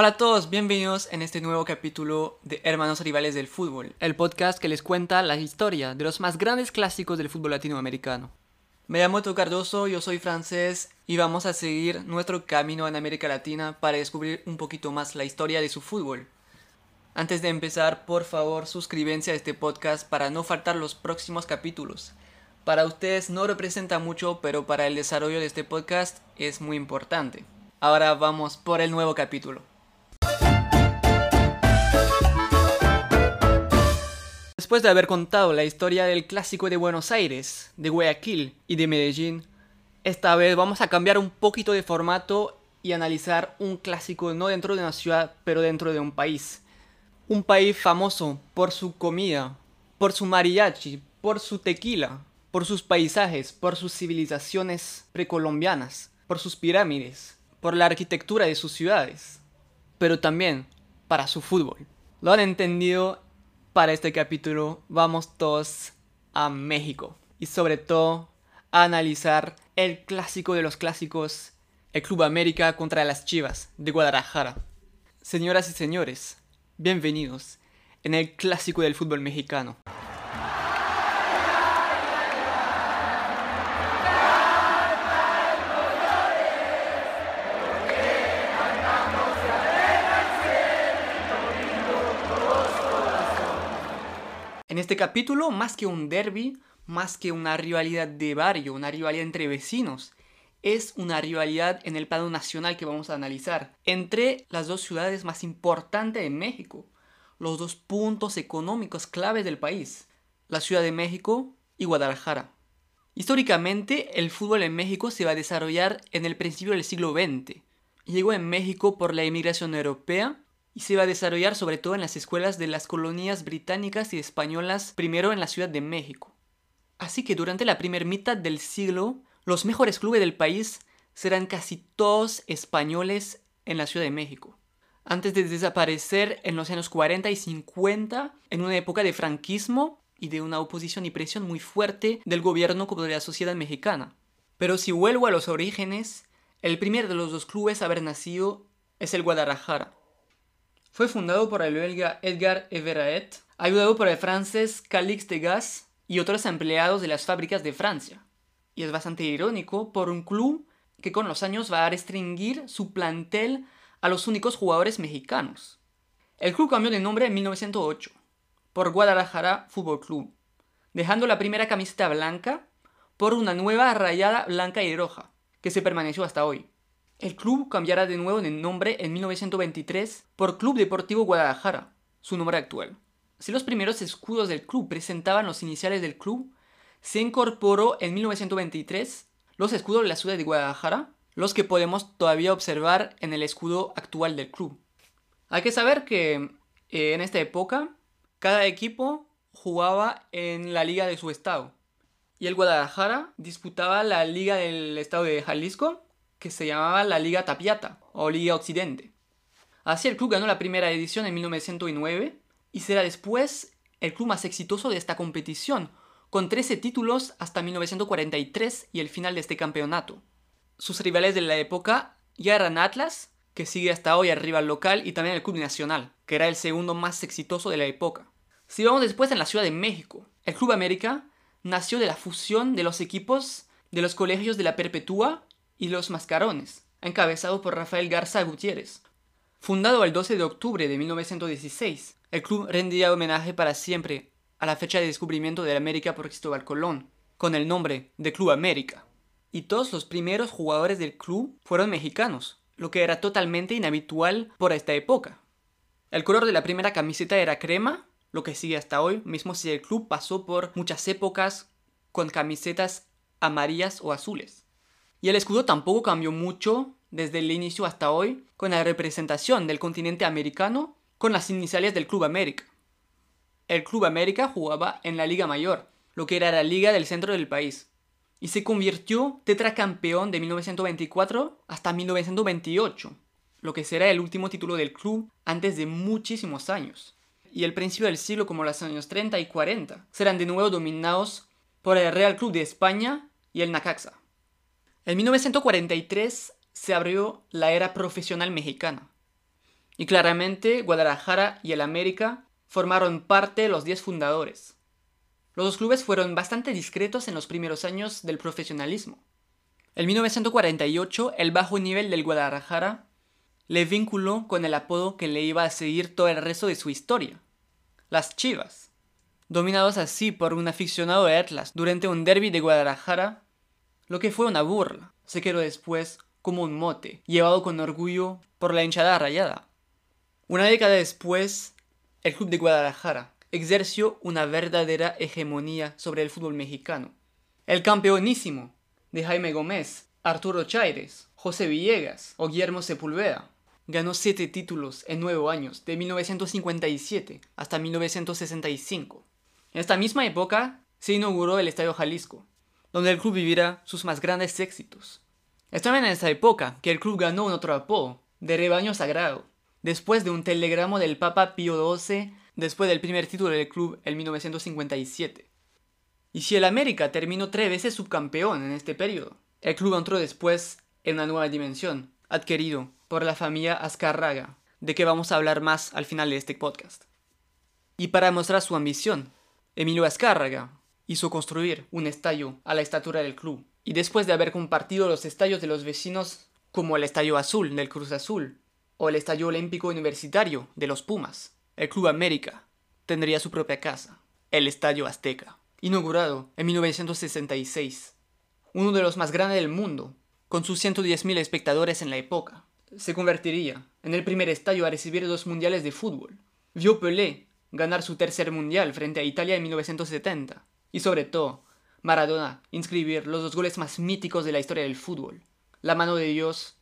Hola a todos, bienvenidos en este nuevo capítulo de Hermanos Rivales del Fútbol, el podcast que les cuenta la historia de los más grandes clásicos del fútbol latinoamericano. Me llamo Eto Cardoso, yo soy francés y vamos a seguir nuestro camino en América Latina para descubrir un poquito más la historia de su fútbol. Antes de empezar, por favor, suscríbanse a este podcast para no faltar los próximos capítulos. Para ustedes no representa mucho, pero para el desarrollo de este podcast es muy importante. Ahora vamos por el nuevo capítulo. Después de haber contado la historia del clásico de Buenos Aires, de Guayaquil y de Medellín, esta vez vamos a cambiar un poquito de formato y analizar un clásico no dentro de una ciudad, pero dentro de un país. Un país famoso por su comida, por su mariachi, por su tequila, por sus paisajes, por sus civilizaciones precolombianas, por sus pirámides, por la arquitectura de sus ciudades, pero también para su fútbol. ¿Lo han entendido? Para este capítulo vamos todos a México y sobre todo a analizar el clásico de los clásicos, el Club América contra las Chivas de Guadalajara. Señoras y señores, bienvenidos en el clásico del fútbol mexicano. En este capítulo, más que un derby, más que una rivalidad de barrio, una rivalidad entre vecinos, es una rivalidad en el plano nacional que vamos a analizar entre las dos ciudades más importantes de México, los dos puntos económicos claves del país, la Ciudad de México y Guadalajara. Históricamente, el fútbol en México se va a desarrollar en el principio del siglo XX. Llegó en México por la inmigración europea y se va a desarrollar sobre todo en las escuelas de las colonias británicas y españolas, primero en la Ciudad de México. Así que durante la primera mitad del siglo, los mejores clubes del país serán casi todos españoles en la Ciudad de México. Antes de desaparecer en los años 40 y 50, en una época de franquismo y de una oposición y presión muy fuerte del gobierno como de la sociedad mexicana. Pero si vuelvo a los orígenes, el primer de los dos clubes a haber nacido es el Guadalajara. Fue fundado por el belga Edgar Everett, ayudado por el francés Calix Degas y otros empleados de las fábricas de Francia. Y es bastante irónico por un club que con los años va a restringir su plantel a los únicos jugadores mexicanos. El club cambió de nombre en 1908 por Guadalajara Fútbol Club, dejando la primera camiseta blanca por una nueva rayada blanca y roja, que se permaneció hasta hoy. El club cambiará de nuevo de nombre en 1923 por Club Deportivo Guadalajara, su nombre actual. Si los primeros escudos del club presentaban los iniciales del club, se incorporó en 1923 los escudos de la ciudad de Guadalajara, los que podemos todavía observar en el escudo actual del club. Hay que saber que eh, en esta época cada equipo jugaba en la liga de su estado. Y el Guadalajara disputaba la liga del estado de Jalisco que se llamaba la Liga Tapiata o Liga Occidente. Así el club ganó la primera edición en 1909 y será después el club más exitoso de esta competición, con 13 títulos hasta 1943 y el final de este campeonato. Sus rivales de la época ya eran Atlas, que sigue hasta hoy al rival local, y también el Club Nacional, que era el segundo más exitoso de la época. Si vamos después en la Ciudad de México, el Club América nació de la fusión de los equipos de los colegios de la Perpetua y Los Mascarones, encabezado por Rafael Garza Gutiérrez. Fundado el 12 de octubre de 1916, el club rendía homenaje para siempre a la fecha de descubrimiento de América por Cristóbal Colón, con el nombre de Club América. Y todos los primeros jugadores del club fueron mexicanos, lo que era totalmente inhabitual por esta época. El color de la primera camiseta era crema, lo que sigue hasta hoy, mismo si el club pasó por muchas épocas con camisetas amarillas o azules. Y el escudo tampoco cambió mucho desde el inicio hasta hoy, con la representación del continente americano con las iniciales del Club América. El Club América jugaba en la Liga Mayor, lo que era la liga del centro del país, y se convirtió tetracampeón de 1924 hasta 1928, lo que será el último título del club antes de muchísimos años. Y el principio del siglo como los años 30 y 40 serán de nuevo dominados por el Real Club de España y el Nacaxa. En 1943 se abrió la era profesional mexicana. Y claramente Guadalajara y el América formaron parte de los 10 fundadores. Los dos clubes fueron bastante discretos en los primeros años del profesionalismo. En 1948, el bajo nivel del Guadalajara le vinculó con el apodo que le iba a seguir todo el resto de su historia, las Chivas. Dominados así por un aficionado de Atlas durante un derby de Guadalajara, lo que fue una burla, se quedó después como un mote, llevado con orgullo por la hinchada rayada. Una década después, el club de Guadalajara ejerció una verdadera hegemonía sobre el fútbol mexicano. El campeonísimo de Jaime Gómez, Arturo Chaires, José Villegas o Guillermo Sepúlveda ganó siete títulos en nueve años, de 1957 hasta 1965. En esta misma época se inauguró el Estadio Jalisco, donde el club vivirá sus más grandes éxitos. Es también en esta época que el club ganó un otro apodo, de rebaño sagrado, después de un telegrama del Papa Pío XII después del primer título del club en 1957. Y si el América terminó tres veces subcampeón en este periodo, el club entró después en una nueva dimensión, adquirido por la familia Azcárraga, de que vamos a hablar más al final de este podcast. Y para mostrar su ambición, Emilio Azcárraga hizo construir un estadio a la estatura del club, y después de haber compartido los estadios de los vecinos como el Estadio Azul del Cruz Azul o el Estadio Olímpico Universitario de los Pumas, el Club América tendría su propia casa, el Estadio Azteca, inaugurado en 1966, uno de los más grandes del mundo, con sus 110.000 espectadores en la época. Se convertiría en el primer estadio a recibir dos mundiales de fútbol. Vio Pelé ganar su tercer mundial frente a Italia en 1970 y sobre todo Maradona inscribir los dos goles más míticos de la historia del fútbol, la mano de Dios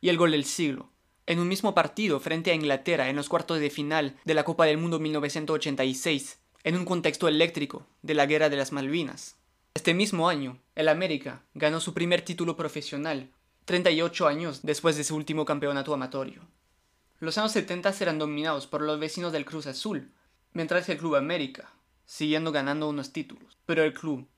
y el gol del siglo, en un mismo partido frente a Inglaterra en los cuartos de final de la Copa del Mundo 1986, en un contexto eléctrico de la Guerra de las Malvinas. Este mismo año, el América ganó su primer título profesional, 38 años después de su último campeonato amatorio. Los años 70 serán dominados por los vecinos del Cruz Azul, mientras el Club América, siguiendo ganando unos títulos, pero el club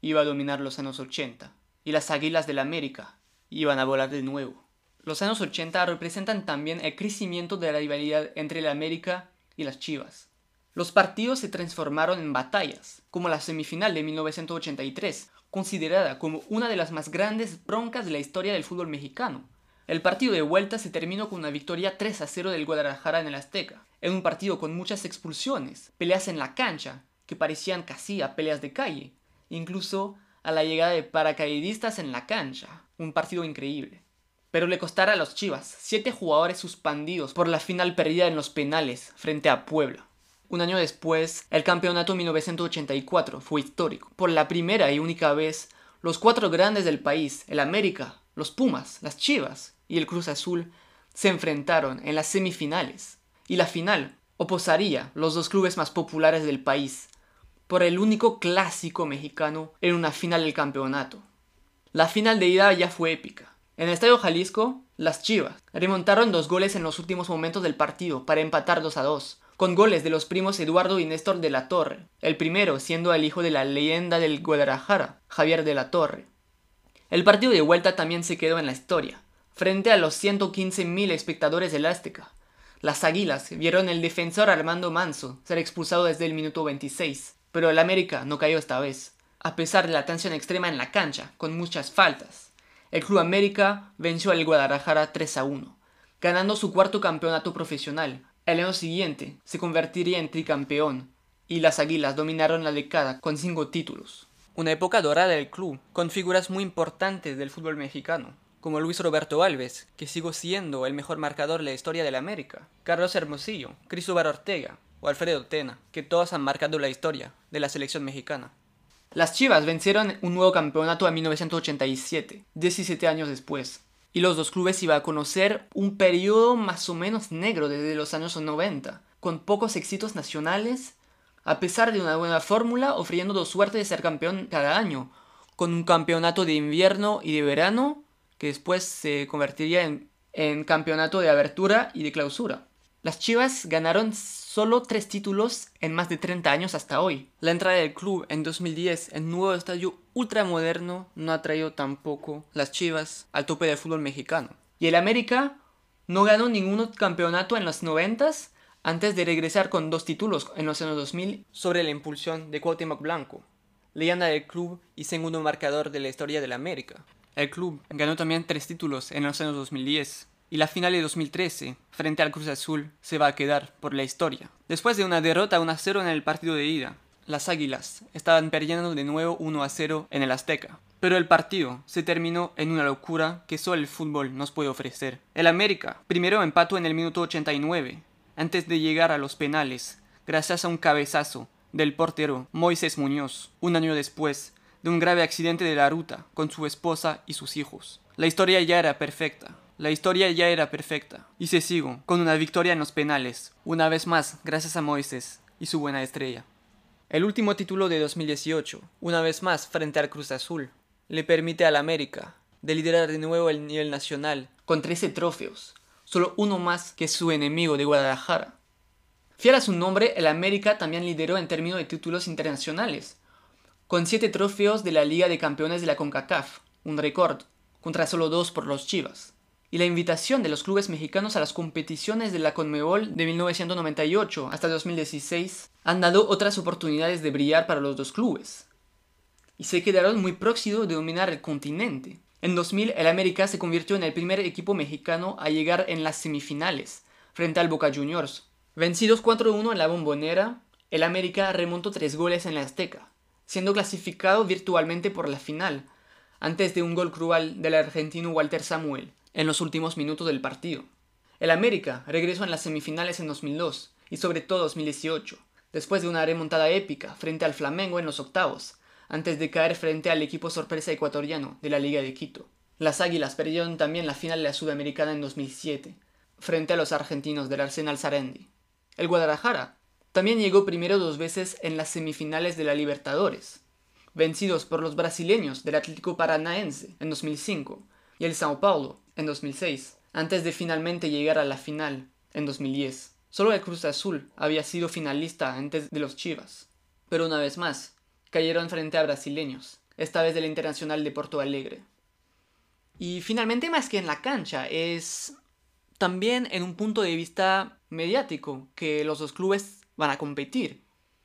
iba a dominar los años 80, y las Águilas del América iban a volar de nuevo. Los años 80 representan también el crecimiento de la rivalidad entre la América y las Chivas. Los partidos se transformaron en batallas, como la semifinal de 1983, considerada como una de las más grandes broncas de la historia del fútbol mexicano. El partido de vuelta se terminó con una victoria 3 a 0 del Guadalajara en el Azteca, en un partido con muchas expulsiones, peleas en la cancha, que parecían casi a peleas de calle, incluso a la llegada de paracaidistas en la cancha, un partido increíble pero le costará a los Chivas siete jugadores suspendidos por la final perdida en los penales frente a Puebla. Un año después, el campeonato 1984 fue histórico. Por la primera y única vez, los cuatro grandes del país, el América, los Pumas, las Chivas y el Cruz Azul, se enfrentaron en las semifinales. Y la final oposaría los dos clubes más populares del país, por el único clásico mexicano en una final del campeonato. La final de ida ya fue épica. En el Estadio Jalisco, las Chivas remontaron dos goles en los últimos momentos del partido para empatar 2 a 2, con goles de los primos Eduardo y Néstor de la Torre, el primero siendo el hijo de la leyenda del Guadalajara, Javier de la Torre. El partido de vuelta también se quedó en la historia, frente a los 115.000 espectadores del Azteca. Las Águilas vieron el defensor Armando Manso ser expulsado desde el minuto 26, pero el América no cayó esta vez, a pesar de la tensión extrema en la cancha, con muchas faltas. El Club América venció al Guadalajara 3 a 1, ganando su cuarto campeonato profesional. El año siguiente se convertiría en tricampeón y las Águilas dominaron la década con cinco títulos. Una época dorada del club, con figuras muy importantes del fútbol mexicano, como Luis Roberto Alves, que sigo siendo el mejor marcador de la historia del América, Carlos Hermosillo, Cristóbal Ortega o Alfredo Tena, que todos han marcado la historia de la selección mexicana. Las Chivas vencieron un nuevo campeonato en 1987, 17 años después, y los dos clubes iban a conocer un periodo más o menos negro desde los años 90, con pocos éxitos nacionales, a pesar de una buena fórmula ofreciendo suerte de ser campeón cada año, con un campeonato de invierno y de verano que después se convertiría en, en campeonato de abertura y de clausura. Las Chivas ganaron solo tres títulos en más de 30 años hasta hoy. La entrada del club en 2010 en nuevo estadio ultramoderno no ha traído tampoco las Chivas al tope del fútbol mexicano. Y el América No ganó ningún campeonato en los 90 antes de regresar con dos títulos en los años 2000 sobre la impulsión de Cuauhtémoc Blanco, leyenda del club y segundo marcador de la historia de la América. El club ganó también tres títulos en los años 2010 y la final de 2013 frente al Cruz Azul se va a quedar por la historia. Después de una derrota 1 a 0 en el partido de ida, las Águilas estaban perdiendo de nuevo 1 a 0 en el Azteca. Pero el partido se terminó en una locura que solo el fútbol nos puede ofrecer. El América primero empató en el minuto 89, antes de llegar a los penales, gracias a un cabezazo del portero Moisés Muñoz, un año después de un grave accidente de la ruta con su esposa y sus hijos. La historia ya era perfecta. La historia ya era perfecta. Y se sigo con una victoria en los penales, una vez más gracias a Moisés y su buena estrella. El último título de 2018, una vez más frente al Cruz Azul, le permite al América de liderar de nuevo el nivel nacional con 13 trofeos, solo uno más que su enemigo de Guadalajara. Fiel a su nombre, el América también lideró en términos de títulos internacionales, con 7 trofeos de la Liga de Campeones de la CONCACAF, un récord, contra solo dos por los Chivas y la invitación de los clubes mexicanos a las competiciones de la Conmebol de 1998 hasta 2016 han dado otras oportunidades de brillar para los dos clubes. Y se quedaron muy próximos de dominar el continente. En 2000 el América se convirtió en el primer equipo mexicano a llegar en las semifinales, frente al Boca Juniors. Vencidos 4-1 en la bombonera, el América remontó tres goles en la Azteca, siendo clasificado virtualmente por la final, antes de un gol cruel del argentino Walter Samuel, en los últimos minutos del partido. El América regresó en las semifinales en 2002 y sobre todo 2018, después de una remontada épica frente al Flamengo en los octavos, antes de caer frente al equipo sorpresa ecuatoriano de la Liga de Quito. Las Águilas perdieron también la final de la Sudamericana en 2007, frente a los argentinos del Arsenal Sarendi. El Guadalajara también llegó primero dos veces en las semifinales de la Libertadores, vencidos por los brasileños del Atlético Paranaense en 2005 y el Sao Paulo en 2006, antes de finalmente llegar a la final en 2010. Solo el Cruz Azul había sido finalista antes de los Chivas. Pero una vez más, cayeron frente a brasileños, esta vez del Internacional de Porto Alegre. Y finalmente, más que en la cancha, es también en un punto de vista mediático que los dos clubes van a competir,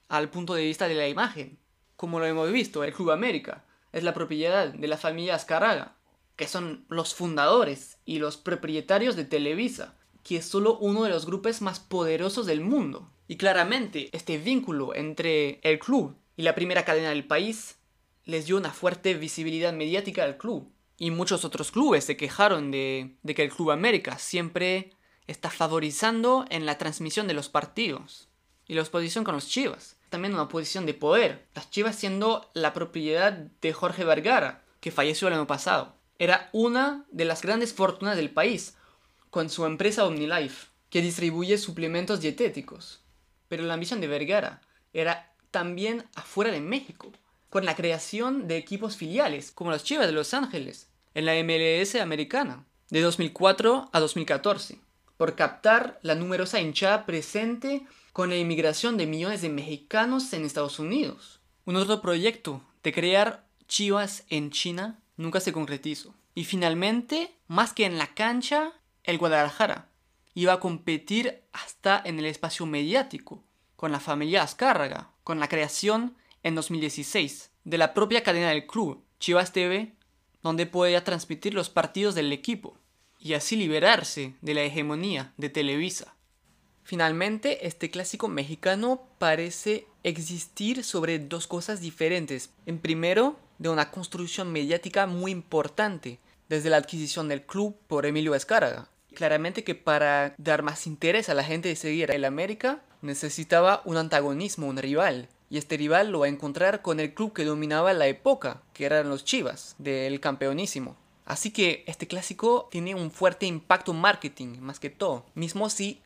al punto de vista de la imagen. Como lo hemos visto, el Club América es la propiedad de la familia Azcarraga, que son los fundadores y los propietarios de Televisa, que es solo uno de los grupos más poderosos del mundo. Y claramente, este vínculo entre el club y la primera cadena del país les dio una fuerte visibilidad mediática al club. Y muchos otros clubes se quejaron de, que el Club América siempre está favorizando en la transmisión de los partidos. Y la oposición con los Chivas. También una posición de poder. Las Chivas siendo la propiedad de Jorge Vergara, que falleció el año pasado era una de las grandes fortunas del país, con su empresa OmniLife, que distribuye suplementos dietéticos. Pero la ambición de Vergara era también afuera de México, con la creación de equipos filiales, como los Chivas de Los Ángeles, en la MLS americana, de 2004 a 2014, por captar la numerosa hinchada presente con la inmigración de millones de mexicanos en Estados Unidos. Un otro proyecto de crear Chivas en China nunca se concretizó. Y finalmente, más que en la cancha, el Guadalajara iba a competir hasta en el espacio mediático, con la familia Azcárraga, con la creación en 2016 de la propia cadena del club, Chivas TV, donde podía transmitir los partidos del equipo y así liberarse de la hegemonía de Televisa. Finalmente, este clásico mexicano parece existir sobre dos cosas diferentes. En primero, de una construcción mediática muy importante desde la adquisición del club por Emilio Escárraga. Claramente que para dar más interés a la gente de seguir el América necesitaba un antagonismo, un rival. Y este rival lo va a encontrar con el club que dominaba la época, que eran los Chivas, del campeonísimo. Así que este clásico tiene un fuerte impacto marketing, más que todo. Mismo si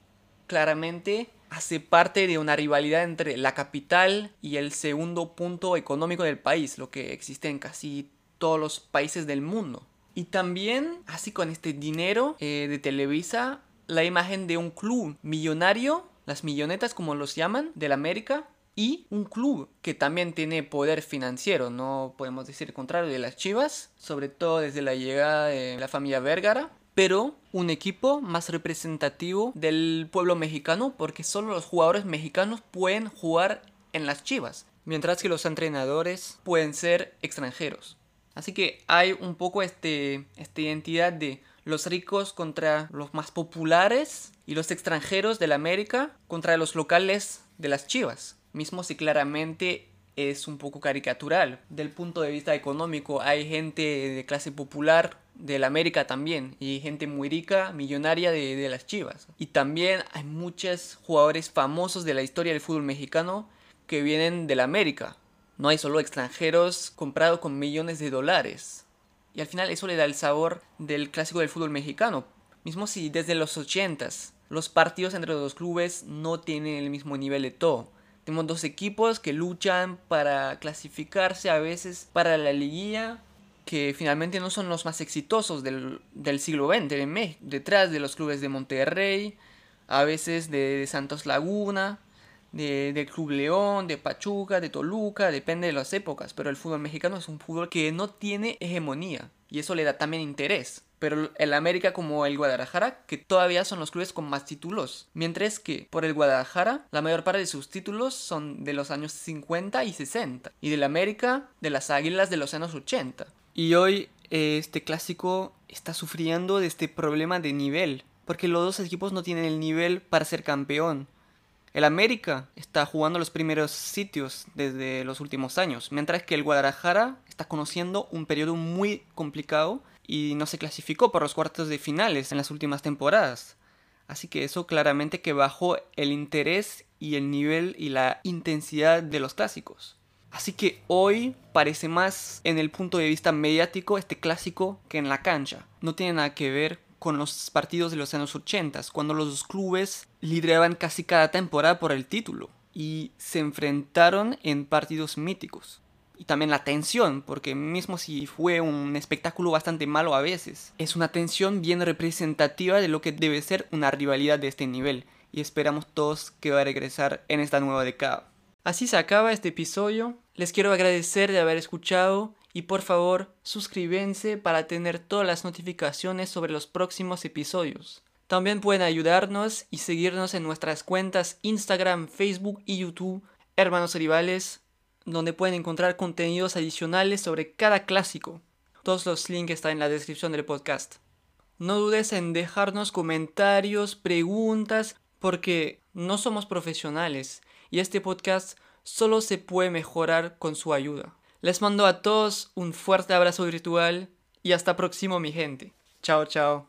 claramente hace parte de una rivalidad entre la capital y el segundo punto económico del país, lo que existe en casi todos los países del mundo. Y también, así con este dinero eh, de Televisa, la imagen de un club millonario, las millonetas como los llaman, del América, y un club que también tiene poder financiero, no podemos decir el contrario de las Chivas, sobre todo desde la llegada de la familia Vergara, pero un equipo más representativo del pueblo mexicano porque solo los jugadores mexicanos pueden jugar en las Chivas, mientras que los entrenadores pueden ser extranjeros. Así que hay un poco este, esta identidad de los ricos contra los más populares y los extranjeros de la América contra los locales de las Chivas. Mismo si claramente es un poco caricatural. Del punto de vista económico hay gente de clase popular de la América también y gente muy rica, millonaria de, de las Chivas. Y también hay muchos jugadores famosos de la historia del fútbol mexicano que vienen de la América. No hay solo extranjeros comprados con millones de dólares. Y al final eso le da el sabor del clásico del fútbol mexicano. Mismo si desde los 80s los partidos entre los clubes no tienen el mismo nivel de todo. Tenemos dos equipos que luchan para clasificarse a veces para la liguilla, que finalmente no son los más exitosos del, siglo XX en México. Detrás de los clubes de Monterrey, a veces de, Santos Laguna, de, del Club León, de Pachuca, de Toluca, depende de las épocas, pero el fútbol mexicano es un fútbol que no tiene hegemonía y eso le da también interés. Pero el América como el Guadalajara, que todavía son los clubes con más títulos. Mientras que por el Guadalajara, la mayor parte de sus títulos son de los años 50 y 60. Y del América, de las Águilas de los años 80. Y hoy este clásico está sufriendo de este problema de nivel. Porque los dos equipos no tienen el nivel para ser campeón. El América está jugando los primeros sitios desde los últimos años, mientras que el Guadalajara está conociendo un periodo muy complicado y no se clasificó por los cuartos de finales en las últimas temporadas. Así que eso claramente que bajó el interés y el nivel y la intensidad de los clásicos. Así que hoy parece más en el punto de vista mediático este clásico que en la cancha. No tiene nada que ver con los partidos de los años 80, cuando los dos clubes lideraban casi cada temporada por el título y se enfrentaron en partidos míticos. Y también la tensión, porque mismo si fue un espectáculo bastante malo a veces, es una tensión bien representativa de lo que debe ser una rivalidad de este nivel. Y esperamos todos que va a regresar en esta nueva década. Así se acaba este episodio. Les quiero agradecer de haber escuchado y por favor suscríbense para tener todas las notificaciones sobre los próximos episodios. También pueden ayudarnos y seguirnos en nuestras cuentas Instagram, Facebook y YouTube, Hermanos Rivales, donde pueden encontrar contenidos adicionales sobre cada clásico. Todos los links están en la descripción del podcast. No dudes en dejarnos comentarios, preguntas, porque no somos profesionales y este podcast solo se puede mejorar con su ayuda. Les mando a todos un fuerte abrazo virtual y hasta próximo mi gente. Chao, chao.